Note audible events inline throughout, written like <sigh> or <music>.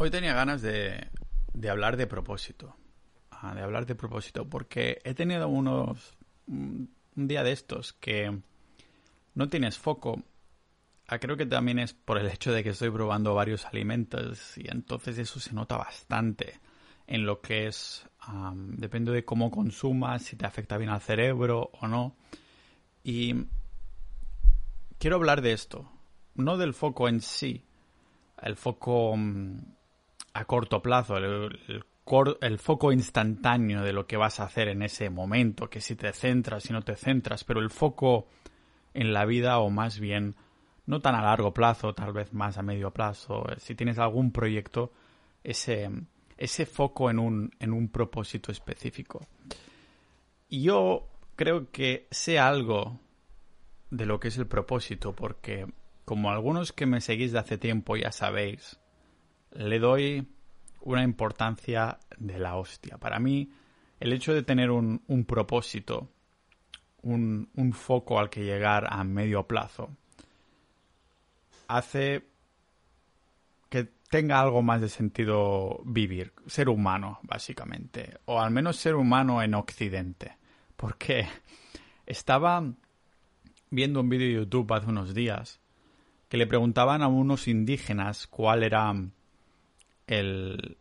Hoy tenía ganas de, de hablar de propósito. Ah, de hablar de propósito, porque he tenido unos. un día de estos que no tienes foco. Ah, creo que también es por el hecho de que estoy probando varios alimentos y entonces eso se nota bastante en lo que es. depende de cómo consumas, si te afecta bien al cerebro o no. Y quiero hablar de esto. No del foco en sí. El foco. Mm, a corto plazo, el, foco instantáneo de lo que vas a hacer en ese momento, que si te centras, si no te centras, pero el foco en la vida o más bien no tan a largo plazo, tal vez más a medio plazo, si tienes algún proyecto, ese, ese foco en un, en un propósito específico. Y yo creo que sé algo de lo que es el propósito, porque como algunos que me seguís de hace tiempo ya sabéis, le doy una importancia de la hostia. Para mí, el hecho de tener un, propósito, un, un, foco al que llegar a medio plazo, hace que tenga algo más de sentido vivir, ser humano, básicamente, o al menos ser humano en Occidente. Porque estaba viendo un vídeo de YouTube hace unos días que le preguntaban a unos indígenas cuál era el,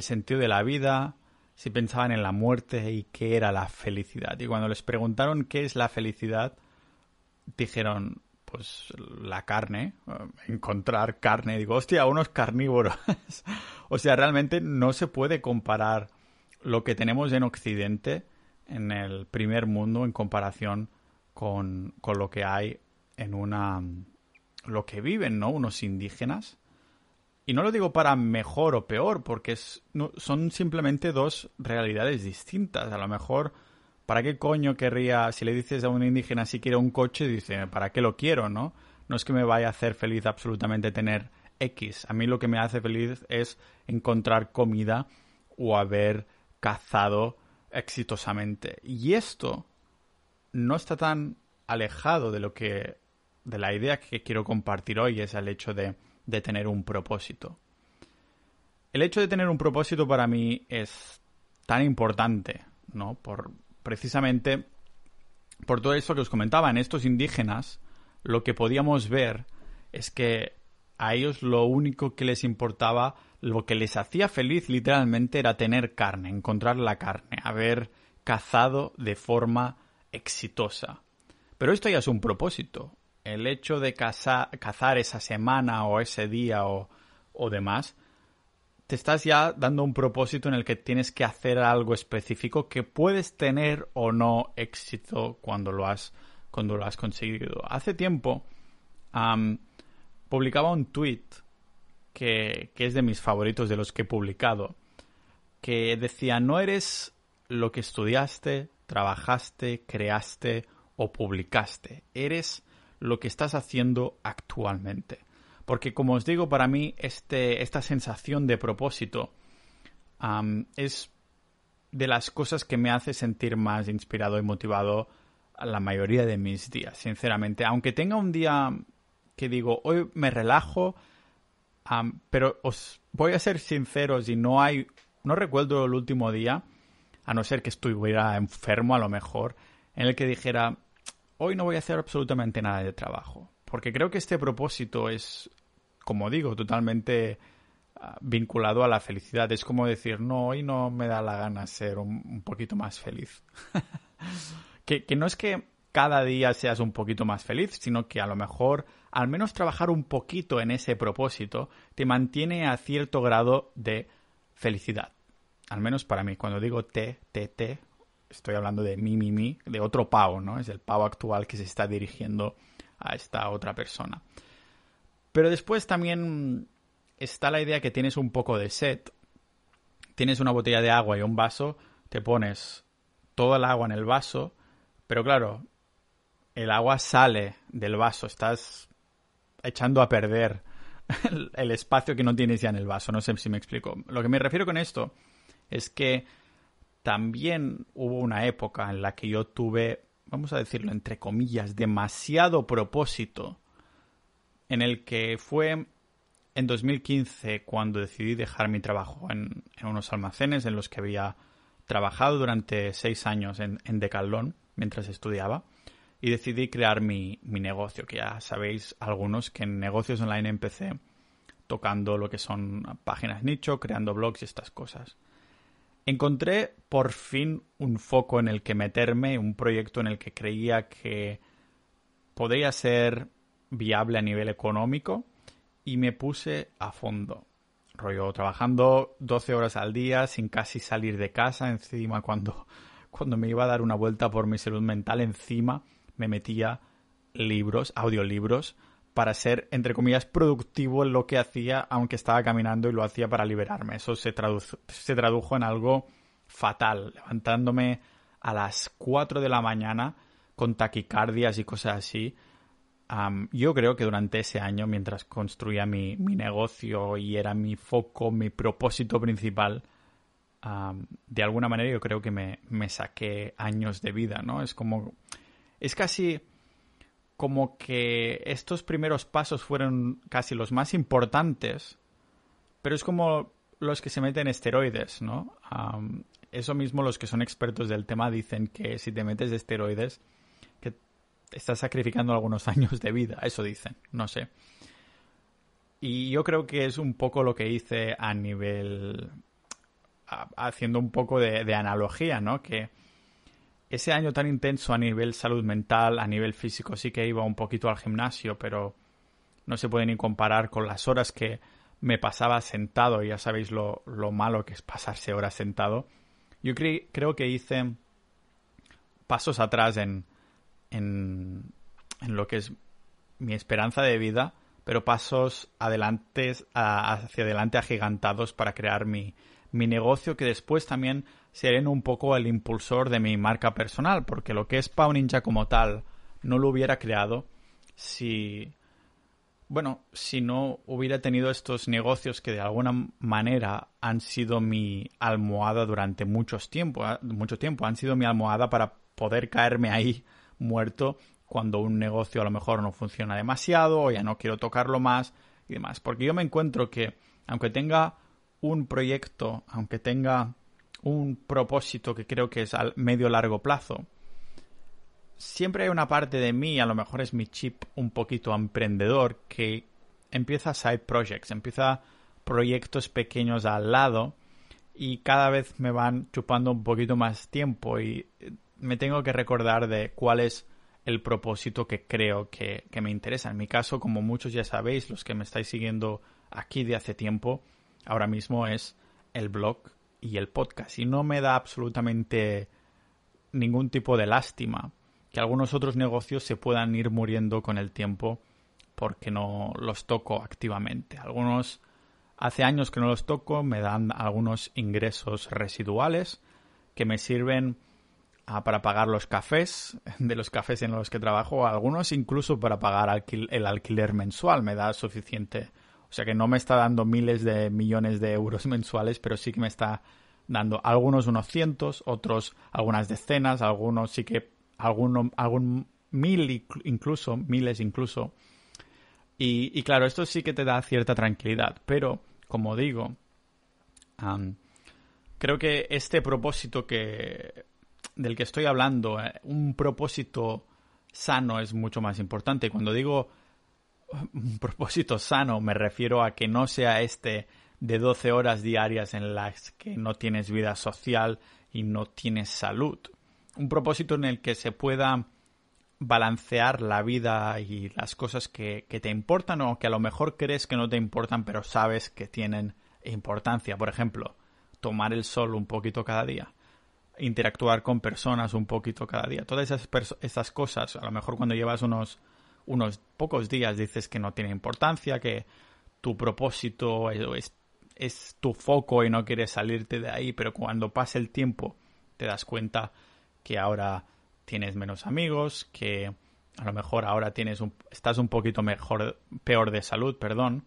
sentido de la vida, si pensaban en la muerte y qué era la felicidad. Y cuando les preguntaron qué es la felicidad, dijeron, pues la carne, eh, encontrar carne. Digo, hostia, unos carnívoros. <laughs> o sea, realmente no se puede comparar lo que tenemos en Occidente, en el primer mundo, en comparación con, con lo que hay en una... lo que viven, ¿no? Unos indígenas y no lo digo para mejor o peor, porque son simplemente dos realidades distintas. A lo mejor, ¿para qué coño querría, si le dices a un indígena si quiere un coche, dice, ¿para qué lo quiero, no? No es que me vaya a hacer feliz absolutamente tener X. A mí lo que me hace feliz es encontrar comida o haber cazado exitosamente. Y esto no está tan alejado de lo que de la idea que quiero compartir hoy es el hecho de de tener un propósito. El hecho de tener un propósito para mí es tan importante, ¿no? Por precisamente por todo eso que os comentaba, en estos indígenas lo que podíamos ver es que a ellos lo único que les importaba, lo que les hacía feliz literalmente era tener carne, encontrar la carne, haber cazado de forma exitosa. Pero esto ya es un propósito el hecho de cazar esa semana o ese día o, demás, te estás ya dando un propósito en el que tienes que hacer algo específico que puedes tener o no éxito cuando lo has, cuando lo has conseguido. Hace tiempo publicaba un tweet que, que es de mis favoritos de los que he publicado, que decía, no eres lo que estudiaste, trabajaste, creaste o publicaste, eres lo que estás haciendo actualmente. Porque como os digo, para mí este, esta sensación de propósito es de las cosas que me hace sentir más inspirado y motivado a la mayoría de mis días, sinceramente. Aunque tenga un día que digo, hoy me relajo, pero os voy a ser sinceros y no hay, no recuerdo el último día, a no ser que estuviera enfermo a lo mejor, en el que dijera, hoy no voy a hacer absolutamente nada de trabajo. Porque creo que este propósito es, como digo, totalmente ah, vinculado a la felicidad. Es como decir, no, hoy no me da la gana ser un, poquito más feliz. <laughs> que, que no es que cada día seas un poquito más feliz, sino que a lo mejor al menos trabajar un poquito en ese propósito te mantiene a cierto grado de felicidad. Al menos para mí, cuando digo T, T, T, estoy hablando de mi, mi, mi, de otro Pau, ¿no? Es el Pau actual que se está dirigiendo a esta otra persona. Pero después también está la idea que tienes un poco de sed, tienes una botella de agua y un vaso, te pones todo el agua en el vaso, pero claro, el agua sale del vaso, estás echando a perder el, <laughs> el espacio que no tienes ya en el vaso, no sé si me explico. Lo que me refiero con esto es que también hubo una época en la que yo tuve, vamos a decirlo entre comillas, demasiado propósito, en el que fue en 2015 cuando decidí dejar mi trabajo en, unos almacenes en los que había trabajado durante seis años en, en Decathlon mientras estudiaba y decidí crear mi, mi, negocio, que ya sabéis algunos que en negocios online empecé tocando lo que son páginas nicho, creando blogs y estas cosas. Encontré por fin un foco en el que meterme, un proyecto en el que creía que podría ser viable a nivel económico y me puse a fondo. Rollo, trabajando 12 horas al día sin casi salir de casa, encima cuando, <laughs> cuando me iba a dar una vuelta por mi salud mental, encima me metía libros, audiolibros, para ser, entre comillas, productivo en lo que hacía, aunque estaba caminando y lo hacía para liberarme. Eso se, se tradujo en algo fatal, levantándome a las 4 de la mañana con taquicardias y cosas así. yo creo que durante ese año, mientras construía mi, negocio y era mi foco, mi propósito principal, de alguna manera yo creo que me, me saqué años de vida, ¿no? Es como es casi como que estos primeros pasos fueron casi los más importantes, pero es como los que se meten esteroides, ¿no? eso mismo los que son expertos del tema dicen que si te metes esteroides, que estás sacrificando algunos <laughs> años de vida, eso dicen, no sé. Y yo creo que es un poco lo que hice a nivel, haciendo un poco de, de analogía, ¿no? Que ese año tan intenso a nivel salud mental, a nivel físico, sí que iba un poquito al gimnasio, pero no se puede ni comparar con las horas que me pasaba sentado. Ya sabéis lo, malo que es pasarse horas sentado. Yo creo que hice pasos atrás en, en, en, lo que es mi esperanza de vida, pero pasos adelante, hacia adelante agigantados para crear mi, mi negocio que después también seré un poco el impulsor de mi marca personal, porque lo que es Pau Ninja como tal no lo hubiera creado si, bueno, si no hubiera tenido estos negocios que de alguna manera han sido mi almohada durante muchos tiempo, ah, mucho tiempo, han sido mi almohada para poder caerme ahí muerto cuando un negocio a lo mejor no funciona demasiado o ya no quiero tocarlo más y demás. Porque yo me encuentro que aunque tenga un proyecto, aunque tenga un propósito que creo que es al medio largo plazo, siempre hay una parte de mí, a lo mejor es mi chip un poquito emprendedor, que empieza side projects, empieza proyectos pequeños al lado y cada vez me van chupando un poquito más tiempo y me tengo que recordar de cuál es el propósito que creo que me interesa. En mi caso, como muchos ya sabéis, los que me estáis siguiendo aquí de hace tiempo, ahora mismo es el blog y el podcast. Y no me da absolutamente ningún tipo de lástima que algunos otros negocios se puedan ir muriendo con el tiempo porque no los toco activamente. Algunos hace años que no los toco, me dan algunos ingresos residuales que me sirven ah, para pagar los cafés <laughs> de los cafés en los que trabajo, algunos incluso para pagar el alquiler mensual, me da suficiente o sea que no me está dando miles de millones de euros <laughs> mensuales, pero sí que me está dando algunos unos cientos, otros algunas decenas, algunos sí que alguno, algún mil incluso, miles incluso. Y, claro, esto sí que te da cierta tranquilidad, pero como digo, creo que este propósito que del que estoy hablando, eh, un propósito sano es mucho más importante. Cuando digo un propósito sano, me refiero a que no sea este de 12 horas diarias en las que no tienes vida social y no tienes salud. Un propósito en el que se pueda balancear la vida y las cosas que, que, te importan o que a lo mejor crees que no te importan pero sabes que tienen importancia. Por ejemplo, tomar el sol un poquito cada día, interactuar con personas un poquito cada día. Todas esas, esas cosas, a lo mejor cuando llevas unos unos pocos días dices que no tiene importancia, que tu propósito es, es, tu foco y no quieres salirte de ahí, pero cuando pasa el tiempo te das cuenta que ahora tienes menos amigos, que a lo mejor ahora tienes un, estás un poquito mejor, peor de salud, perdón,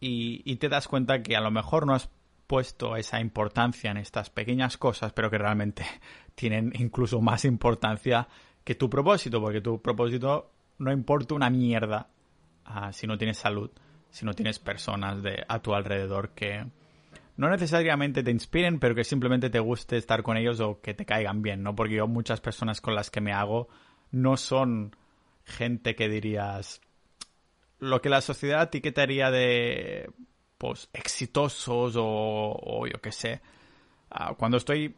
y, y te das cuenta que a lo mejor no has puesto esa importancia en estas pequeñas cosas, pero que realmente <laughs> tienen incluso más importancia que tu propósito, porque tu propósito no importa una mierda ah, si no tienes salud. si no tienes personas de, a tu alrededor que no necesariamente te inspiren, pero que simplemente te guste estar con ellos o que te caigan bien, ¿no? Porque yo muchas personas con las que me hago no son gente que dirías lo que la sociedad etiquetaría de pues exitosos o, o yo qué sé. Ah, cuando estoy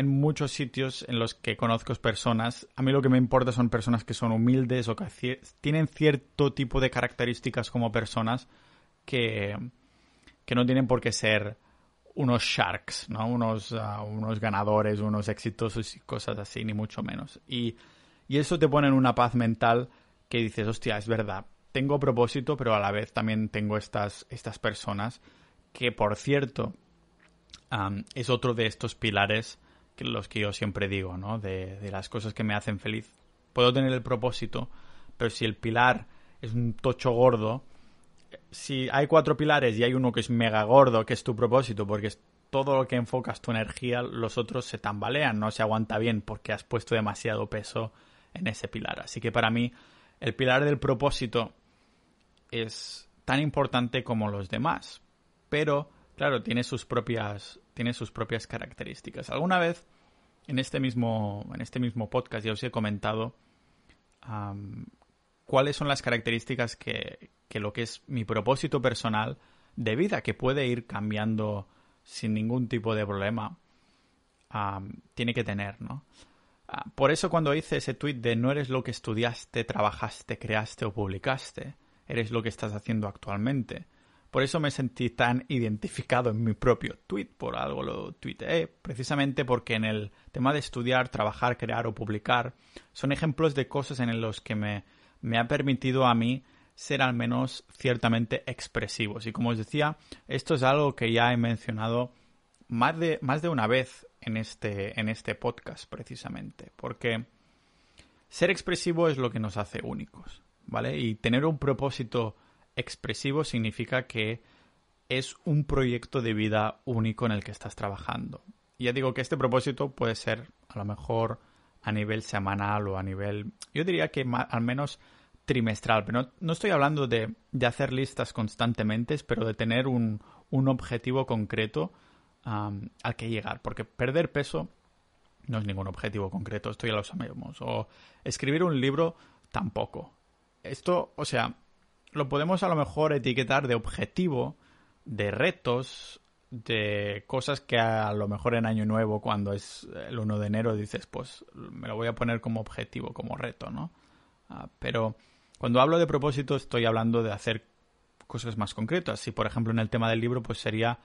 en muchos sitios en los que conozco personas, a mí lo que me importa son personas que son humildes o que tienen cierto tipo de características como personas que, que no tienen por qué ser unos sharks, ¿no? Unos, ah, unos ganadores, unos exitosos y cosas así, ni mucho menos. Y, y eso te pone en una paz mental que dices, hostia, es verdad, tengo propósito, pero a la vez también tengo estas, estas personas que, por cierto, es otro de estos pilares los que yo siempre digo, ¿no? De, de, las cosas que me hacen feliz. Puedo tener el propósito, pero si el pilar es un tocho gordo, si hay cuatro pilares y hay uno que es mega gordo, que es tu propósito, porque es todo lo que enfocas tu energía, los otros se tambalean, no se aguanta bien porque has puesto demasiado peso en ese pilar. Así que para mí, el pilar del propósito es tan importante como los demás, pero claro, tiene sus propias tiene sus propias características. Alguna vez en este mismo en este mismo podcast ya os he comentado cuáles son las características que, que lo que es mi propósito personal de vida, que puede ir cambiando sin ningún tipo de problema, tiene que tener, ¿no? Ah, por eso cuando hice ese tweet de no eres lo que estudiaste, trabajaste, creaste o publicaste, eres lo que estás haciendo actualmente. Por eso me sentí tan identificado en mi propio tweet, por algo lo tuiteé, precisamente porque en el tema de estudiar, trabajar, crear o publicar son ejemplos de cosas en los que me, me ha permitido a mí ser al menos ciertamente expresivos. Y como os decía, esto es algo que ya he mencionado más de, más de una vez en este, en este podcast, precisamente. Porque ser expresivo es lo que nos hace únicos. ¿vale? Y tener un propósito expresivo significa que es un proyecto de vida único en el que estás trabajando. Ya digo que este propósito puede ser a lo mejor a nivel semanal o a nivel, yo diría que al menos trimestral, pero no, estoy hablando de, de, hacer listas constantemente, pero de tener un, un objetivo concreto al que llegar, porque perder peso no es ningún objetivo concreto, esto ya lo sabemos, o escribir un libro tampoco esto, o sea, lo podemos a lo mejor etiquetar de objetivo, de retos, de cosas que a lo mejor en Año Nuevo, cuando es el 1 de enero, dices, pues me lo voy a poner como objetivo, como reto, ¿no? Ah, pero cuando hablo de propósito estoy hablando de hacer cosas más concretas. Si, por ejemplo, en el tema del libro, pues sería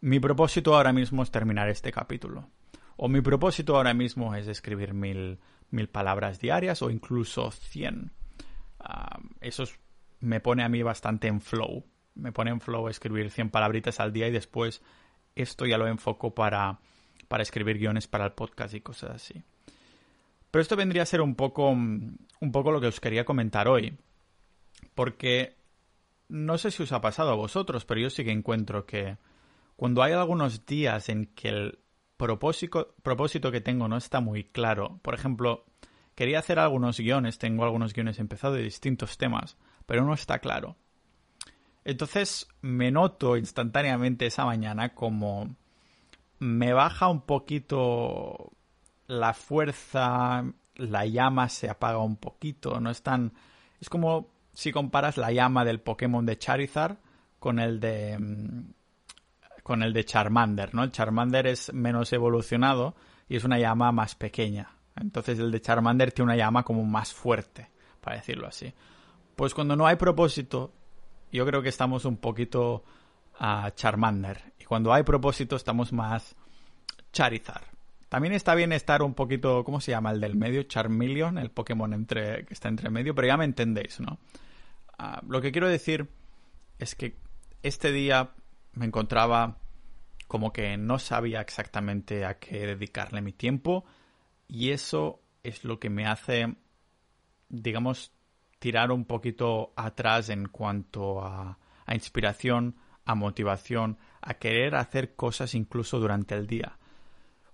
mi propósito ahora mismo es terminar este capítulo. O mi propósito ahora mismo es escribir mil, mil palabras diarias o incluso cien eso me pone a mí bastante en flow. Me pone en flow escribir 100 palabritas al día y después esto ya lo enfoco para, para escribir guiones para el podcast y cosas así. Pero esto vendría a ser un poco, un poco lo que os quería comentar hoy. Porque no sé si os ha pasado a vosotros, pero yo sí que encuentro que cuando hay algunos días en que el propósito, propósito que tengo no está muy claro, por ejemplo, Quería hacer algunos guiones, tengo algunos guiones empezados de distintos temas, pero no está claro. Entonces me noto instantáneamente esa mañana como me baja un poquito la fuerza, la llama se apaga un poquito, no es tan... Es como si comparas la llama del Pokémon de Charizard con el de... Mm, con el de Charmander, ¿no? El Charmander es menos evolucionado y es una llama más pequeña. Entonces el de Charmander tiene una llama como más fuerte, para decirlo así. Pues cuando no hay propósito, yo creo que estamos un poquito a Charmander. Y cuando hay propósito estamos más Charizard. También está bien estar un poquito, ¿cómo se llama? El del medio, Charmeleon, el Pokémon entre, que está entre medio, pero ya me entendéis, ¿no? Ah, lo que quiero decir es que este día me encontraba como que no sabía exactamente a qué dedicarle mi tiempo y eso es lo que me hace, digamos, tirar un poquito atrás en cuanto a, inspiración, a motivación, a querer hacer cosas incluso durante el día.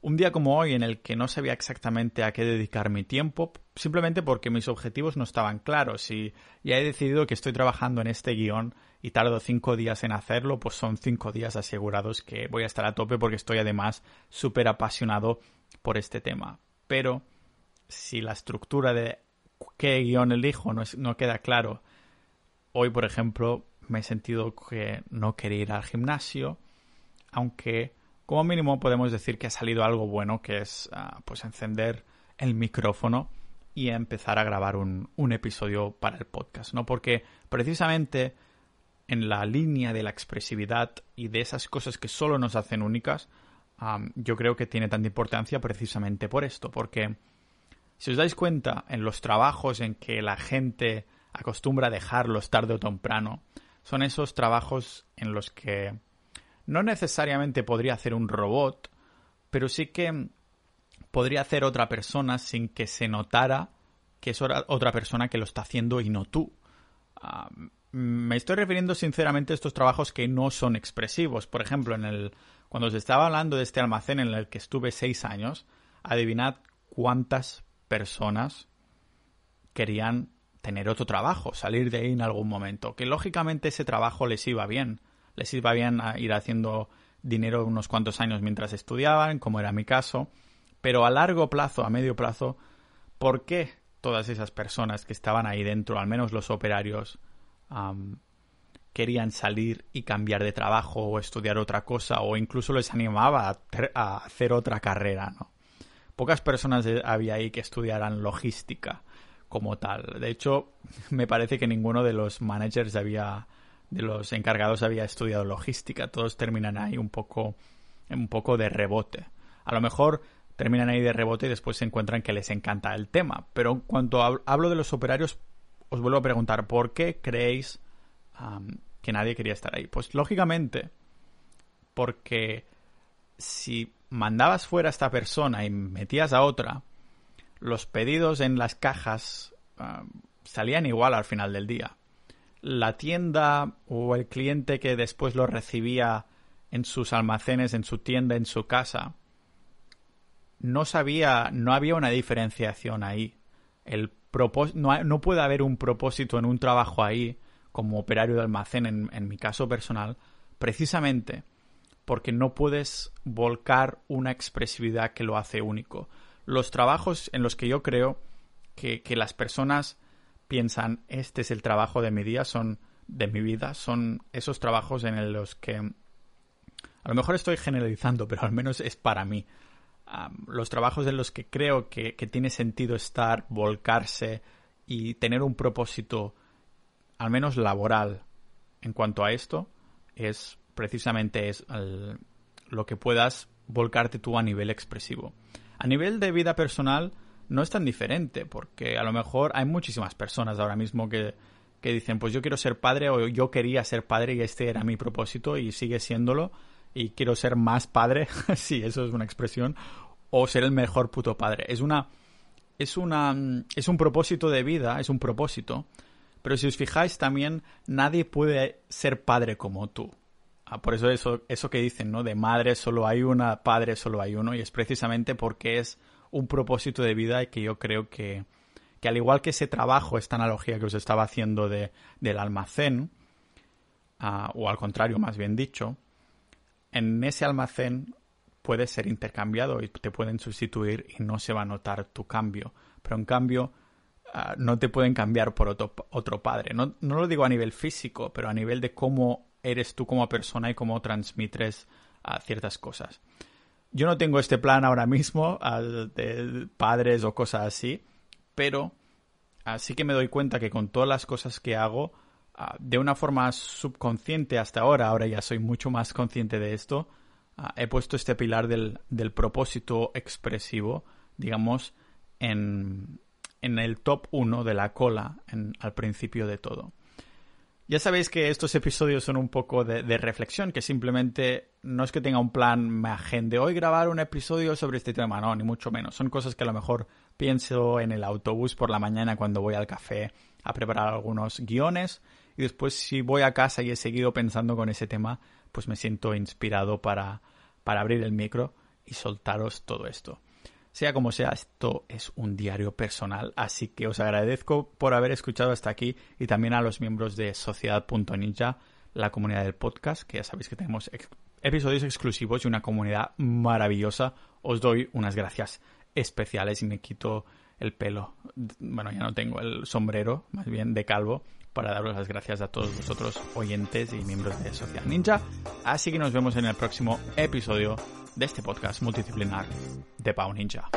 un día como hoy en el que no sabía exactamente a qué dedicar mi tiempo, simplemente porque mis objetivos no estaban claros y ya he decidido que estoy trabajando en este guion y tardo cinco días en hacerlo, pues son cinco días asegurados que voy a estar a tope porque estoy además súper apasionado por este tema. Pero si la estructura de qué guion elijo no, no queda claro, hoy por ejemplo me he sentido que no quería ir al gimnasio, aunque como mínimo podemos decir que ha salido algo bueno, que es ah, pues encender el micrófono y empezar a grabar un, episodio para el podcast, ¿no? Porque precisamente en la línea de la expresividad y de esas cosas que solo nos hacen únicas, yo creo que tiene tanta importancia precisamente por esto, porque si os dais cuenta, en los trabajos en que la gente acostumbra dejarlos tarde o temprano, son esos trabajos en los que no necesariamente podría hacer un robot, pero sí que podría hacer otra persona sin que se notara que es otra persona que lo está haciendo y no tú. Ah, me estoy refiriendo sinceramente a estos trabajos que no son expresivos. Por ejemplo, en el, cuando se estaba hablando de este almacén en el que estuve seis años, adivinad cuántas personas querían tener otro trabajo, salir de ahí en algún momento. Que lógicamente ese trabajo les iba bien les iba bien a ir haciendo dinero unos cuantos años mientras estudiaban, como era mi caso, pero a largo plazo, a medio plazo, ¿por qué todas esas personas que estaban ahí dentro, al menos los operarios, querían salir y cambiar de trabajo o estudiar otra cosa o incluso les animaba a, a hacer otra carrera, ¿no? Pocas personas había ahí que estudiaran logística como tal. De hecho, me parece que ninguno de los managers había de los encargados había estudiado logística. Todos terminan ahí un poco, un poco de rebote. A lo mejor terminan ahí de rebote y después se encuentran que les encanta el tema. Pero en cuanto hablo de los operarios, os vuelvo a preguntar, ¿por qué creéis que nadie quería estar ahí? Pues lógicamente, porque si mandabas fuera a esta persona y metías a otra, los pedidos en las cajas salían igual al final del día la tienda o el cliente que después lo recibía en sus almacenes, en su tienda, en su casa, no sabía, no había una diferenciación ahí. El no, no, puede haber un propósito en un trabajo ahí, como operario de almacén, en, en mi caso personal, precisamente porque no puedes volcar una expresividad que lo hace único. Los trabajos en los que yo creo que, que las personas piensan, este es el trabajo de mi día, son de mi vida, son esos trabajos en los que a lo mejor estoy generalizando, pero al menos es para mí. los trabajos en los que creo que, tiene sentido estar, volcarse y tener un propósito, al menos laboral, en cuanto a esto, es precisamente es lo que puedas volcarte tú a nivel expresivo. A nivel de vida personal, no es tan diferente, porque a lo mejor hay muchísimas personas ahora mismo que, que dicen, pues yo quiero ser padre o yo quería ser padre y este era mi propósito y sigue siéndolo y quiero ser más padre, <laughs> sí, eso es una expresión, o ser el mejor puto padre. Es una es una es un propósito de vida, es un propósito, pero si os fijáis también nadie puede ser padre como tú. Ah, por eso eso eso que dicen, ¿no? De madre solo hay una, padre solo hay uno y es precisamente porque es un propósito de vida y que yo creo que, que al igual que ese trabajo, esta analogía que os estaba haciendo de, del almacén, ah, o al contrario, más bien dicho, en ese almacén puede ser intercambiado y te pueden sustituir y no se va a notar tu cambio. Pero en cambio, ah, no te pueden cambiar por otro, otro padre. No, no, lo digo a nivel físico, pero a nivel de cómo eres tú como persona y cómo transmites ah, ciertas cosas. Yo no tengo este plan ahora mismo de padres o cosas así, pero así que me doy cuenta que con todas las cosas que hago, ah, de una forma subconsciente hasta ahora, ahora ya soy mucho más consciente de esto, ah, he puesto este pilar del, del propósito expresivo, digamos, en, en el top 1 de la cola al principio de todo. Ya sabéis que estos episodios son un poco de, reflexión, que simplemente no es que tenga un plan, me agende hoy grabar un episodio sobre este tema, no, ni mucho menos. Son cosas que a lo mejor pienso en el autobús por la mañana cuando voy al café a preparar algunos guiones y después si voy a casa y he seguido pensando con ese tema, pues me siento inspirado para, para abrir el micro y soltaros todo esto. Sea como sea, esto es un diario personal, así que os agradezco por haber escuchado hasta aquí y también a los miembros de Sociedad.ninja, la comunidad del podcast, que ya sabéis que tenemos episodios exclusivos y una comunidad maravillosa. Os doy unas gracias especiales y me quito el pelo. Bueno, ya no tengo el sombrero, más bien de calvo, para daros las gracias a todos vosotros, oyentes y miembros de Social Ninja. Así que nos vemos en el próximo episodio de este podcast multidisciplinar de Pau Ninja.